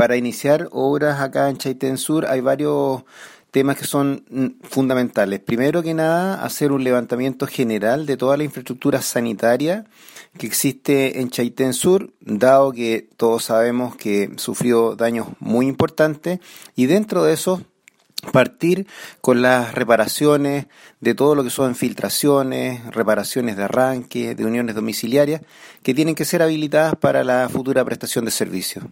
para iniciar obras acá en Chaitén Sur hay varios temas que son mm, fundamentales. Primero que nada, hacer un levantamiento general de toda la infraestructura sanitaria que existe en Chaitén Sur, dado que todos sabemos que sufrió daños muy importantes y dentro de eso partir con las reparaciones de todo lo que son filtraciones, reparaciones de arranque, de uniones domiciliarias, que tienen que ser habilitadas para la futura prestación de servicios.